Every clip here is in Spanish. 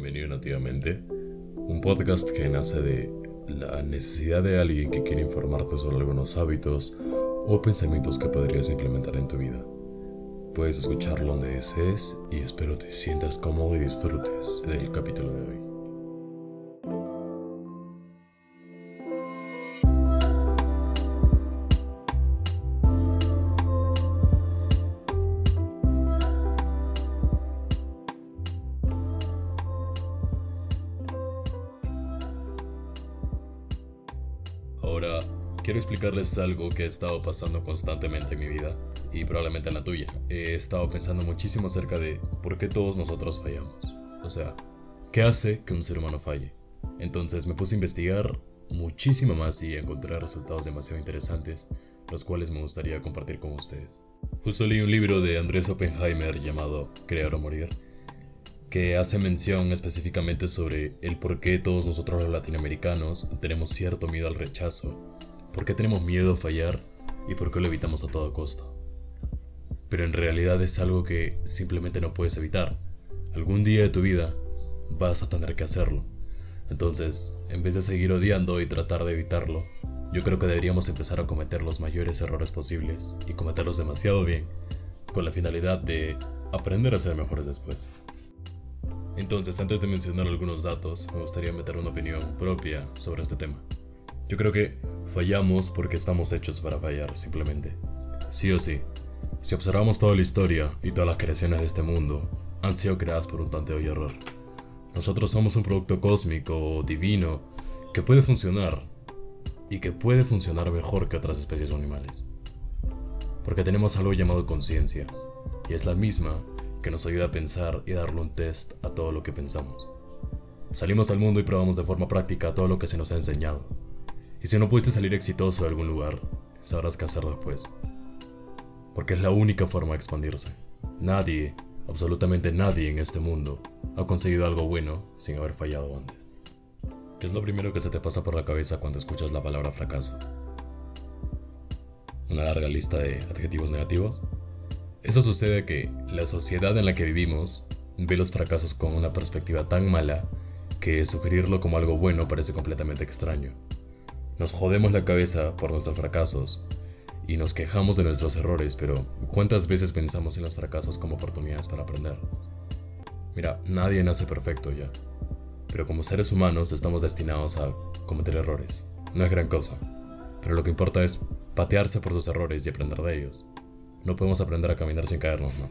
bienvenido Nativamente, un podcast que nace de la necesidad de alguien que quiere informarte sobre algunos hábitos o pensamientos que podrías implementar en tu vida. Puedes escucharlo donde desees y espero te sientas cómodo y disfrutes del capítulo de hoy. Ahora, quiero explicarles algo que he estado pasando constantemente en mi vida y probablemente en la tuya. He estado pensando muchísimo acerca de por qué todos nosotros fallamos. O sea, ¿qué hace que un ser humano falle? Entonces me puse a investigar muchísimo más y encontré resultados demasiado interesantes, los cuales me gustaría compartir con ustedes. Justo leí un libro de Andrés Oppenheimer llamado Crear o Morir, que hace mención específicamente sobre el por qué todos nosotros los latinoamericanos tenemos cierto miedo al rechazo, por qué tenemos miedo a fallar y por qué lo evitamos a toda costa. Pero en realidad es algo que simplemente no puedes evitar. Algún día de tu vida vas a tener que hacerlo. Entonces, en vez de seguir odiando y tratar de evitarlo, yo creo que deberíamos empezar a cometer los mayores errores posibles y cometerlos demasiado bien, con la finalidad de aprender a ser mejores después. Entonces, antes de mencionar algunos datos, me gustaría meter una opinión propia sobre este tema. Yo creo que fallamos porque estamos hechos para fallar, simplemente. Sí o sí. Si observamos toda la historia y todas las creaciones de este mundo, han sido creadas por un tanteo y error. Nosotros somos un producto cósmico o divino que puede funcionar y que puede funcionar mejor que otras especies o animales. Porque tenemos algo llamado conciencia, y es la misma que nos ayuda a pensar y darle un test a todo lo que pensamos. Salimos al mundo y probamos de forma práctica todo lo que se nos ha enseñado. Y si no pudiste salir exitoso de algún lugar, sabrás qué hacer después. Porque es la única forma de expandirse. Nadie, absolutamente nadie en este mundo, ha conseguido algo bueno sin haber fallado antes. ¿Qué es lo primero que se te pasa por la cabeza cuando escuchas la palabra fracaso? ¿Una larga lista de adjetivos negativos? Eso sucede que la sociedad en la que vivimos ve los fracasos con una perspectiva tan mala que sugerirlo como algo bueno parece completamente extraño. Nos jodemos la cabeza por nuestros fracasos y nos quejamos de nuestros errores, pero ¿cuántas veces pensamos en los fracasos como oportunidades para aprender? Mira, nadie nace perfecto ya, pero como seres humanos estamos destinados a cometer errores. No es gran cosa, pero lo que importa es patearse por sus errores y aprender de ellos. No podemos aprender a caminar sin caernos, ¿no?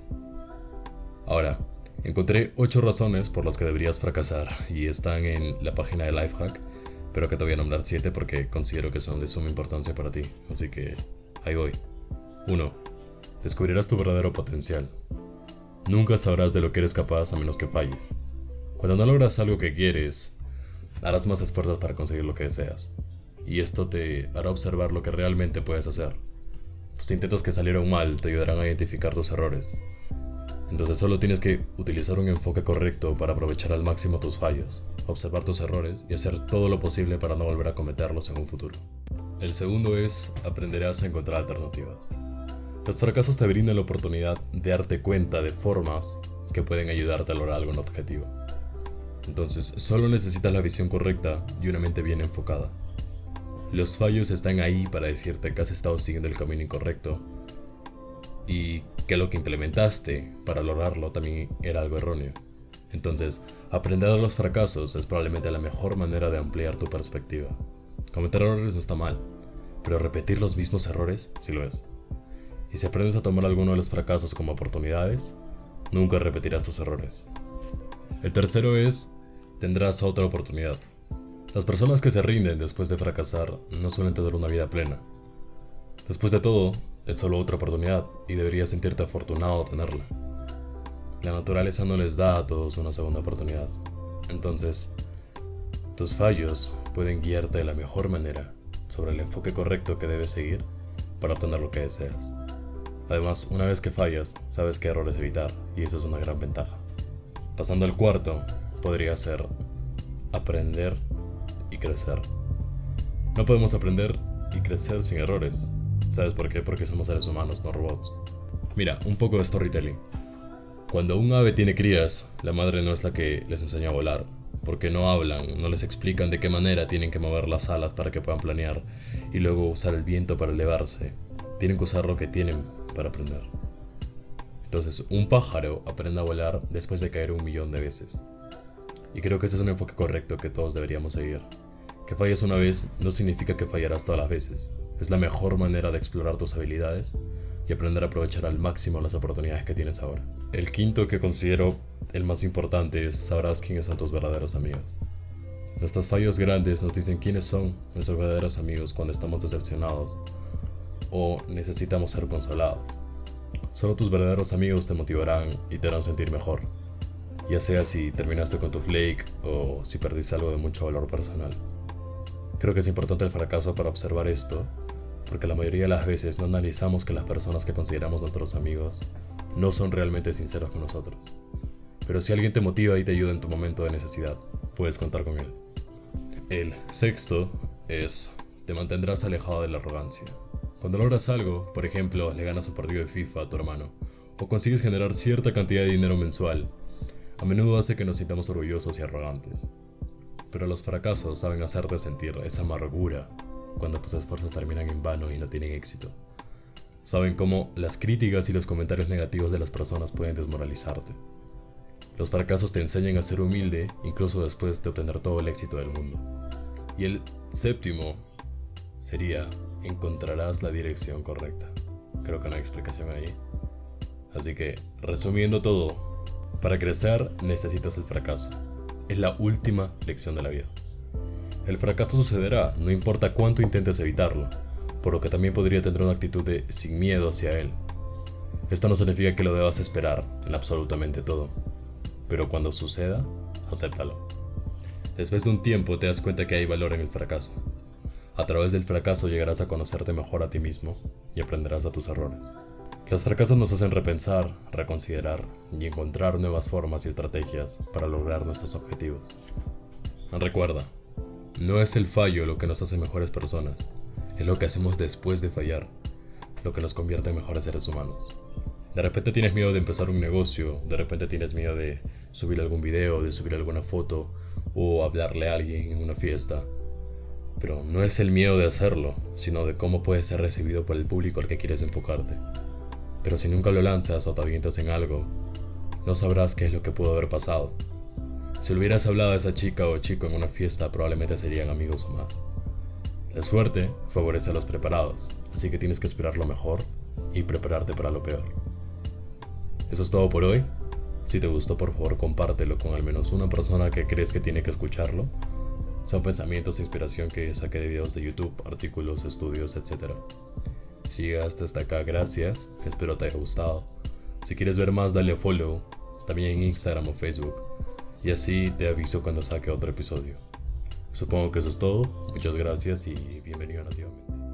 Ahora, encontré 8 razones por las que deberías fracasar y están en la página de Lifehack, pero que te voy a nombrar 7 porque considero que son de suma importancia para ti, así que ahí voy. 1. Descubrirás tu verdadero potencial. Nunca sabrás de lo que eres capaz a menos que falles. Cuando no logras algo que quieres, harás más esfuerzos para conseguir lo que deseas. Y esto te hará observar lo que realmente puedes hacer. Tus intentos que salieron mal te ayudarán a identificar tus errores. Entonces solo tienes que utilizar un enfoque correcto para aprovechar al máximo tus fallos, observar tus errores y hacer todo lo posible para no volver a cometerlos en un futuro. El segundo es, aprenderás a encontrar alternativas. Los fracasos te brindan la oportunidad de darte cuenta de formas que pueden ayudarte a lograr algún objetivo. Entonces, solo necesitas la visión correcta y una mente bien enfocada. Los fallos están ahí para decirte que has estado siguiendo el camino incorrecto y que lo que implementaste para lograrlo también era algo erróneo. Entonces, aprender de los fracasos es probablemente la mejor manera de ampliar tu perspectiva. Cometer errores no está mal, pero repetir los mismos errores sí lo es. Y si aprendes a tomar alguno de los fracasos como oportunidades, nunca repetirás tus errores. El tercero es, tendrás otra oportunidad. Las personas que se rinden después de fracasar no suelen tener una vida plena. Después de todo, es solo otra oportunidad y deberías sentirte afortunado de tenerla. La naturaleza no les da a todos una segunda oportunidad. Entonces, tus fallos pueden guiarte de la mejor manera sobre el enfoque correcto que debes seguir para obtener lo que deseas. Además, una vez que fallas, sabes qué errores evitar y eso es una gran ventaja. Pasando al cuarto, podría ser aprender crecer. No podemos aprender y crecer sin errores. ¿Sabes por qué? Porque somos seres humanos, no robots. Mira, un poco de storytelling. Cuando un ave tiene crías, la madre no es la que les enseña a volar, porque no hablan, no les explican de qué manera tienen que mover las alas para que puedan planear y luego usar el viento para elevarse. Tienen que usar lo que tienen para aprender. Entonces, un pájaro aprende a volar después de caer un millón de veces. Y creo que ese es un enfoque correcto que todos deberíamos seguir. Que falles una vez no significa que fallarás todas las veces. Es la mejor manera de explorar tus habilidades y aprender a aprovechar al máximo las oportunidades que tienes ahora. El quinto que considero el más importante es sabrás quiénes son tus verdaderos amigos. Nuestros fallos grandes nos dicen quiénes son nuestros verdaderos amigos cuando estamos decepcionados o necesitamos ser consolados. Solo tus verdaderos amigos te motivarán y te harán sentir mejor, ya sea si terminaste con tu flake o si perdiste algo de mucho valor personal. Creo que es importante el fracaso para observar esto, porque la mayoría de las veces no analizamos que las personas que consideramos nuestros amigos no son realmente sinceros con nosotros. Pero si alguien te motiva y te ayuda en tu momento de necesidad, puedes contar con él. El sexto es, te mantendrás alejado de la arrogancia. Cuando logras algo, por ejemplo, le ganas un partido de FIFA a tu hermano, o consigues generar cierta cantidad de dinero mensual, a menudo hace que nos sintamos orgullosos y arrogantes. Pero los fracasos saben hacerte sentir esa amargura cuando tus esfuerzos terminan en vano y no tienen éxito. Saben cómo las críticas y los comentarios negativos de las personas pueden desmoralizarte. Los fracasos te enseñan a ser humilde incluso después de obtener todo el éxito del mundo. Y el séptimo sería encontrarás la dirección correcta. Creo que no hay explicación ahí. Así que, resumiendo todo, para crecer necesitas el fracaso. Es la última lección de la vida. El fracaso sucederá, no importa cuánto intentes evitarlo, por lo que también podría tener una actitud de sin miedo hacia él. Esto no significa que lo debas esperar en absolutamente todo, pero cuando suceda, acéptalo. Después de un tiempo te das cuenta que hay valor en el fracaso. A través del fracaso llegarás a conocerte mejor a ti mismo y aprenderás de tus errores. Los fracasos nos hacen repensar, reconsiderar y encontrar nuevas formas y estrategias para lograr nuestros objetivos. Recuerda, no es el fallo lo que nos hace mejores personas, es lo que hacemos después de fallar, lo que nos convierte en mejores seres humanos. De repente tienes miedo de empezar un negocio, de repente tienes miedo de subir algún video, de subir alguna foto o hablarle a alguien en una fiesta. Pero no es el miedo de hacerlo, sino de cómo puedes ser recibido por el público al que quieres enfocarte. Pero si nunca lo lanzas o te avientas en algo, no sabrás qué es lo que pudo haber pasado. Si le hubieras hablado a esa chica o chico en una fiesta, probablemente serían amigos o más. La suerte favorece a los preparados, así que tienes que esperar lo mejor y prepararte para lo peor. Eso es todo por hoy. Si te gustó, por favor, compártelo con al menos una persona que crees que tiene que escucharlo. Son pensamientos e inspiración que saqué de videos de YouTube, artículos, estudios, etc. Si llegaste hasta acá, gracias. Espero te haya gustado. Si quieres ver más, dale a follow, también en Instagram o Facebook y así te aviso cuando saque otro episodio. Supongo que eso es todo, muchas gracias y bienvenido Nativamente.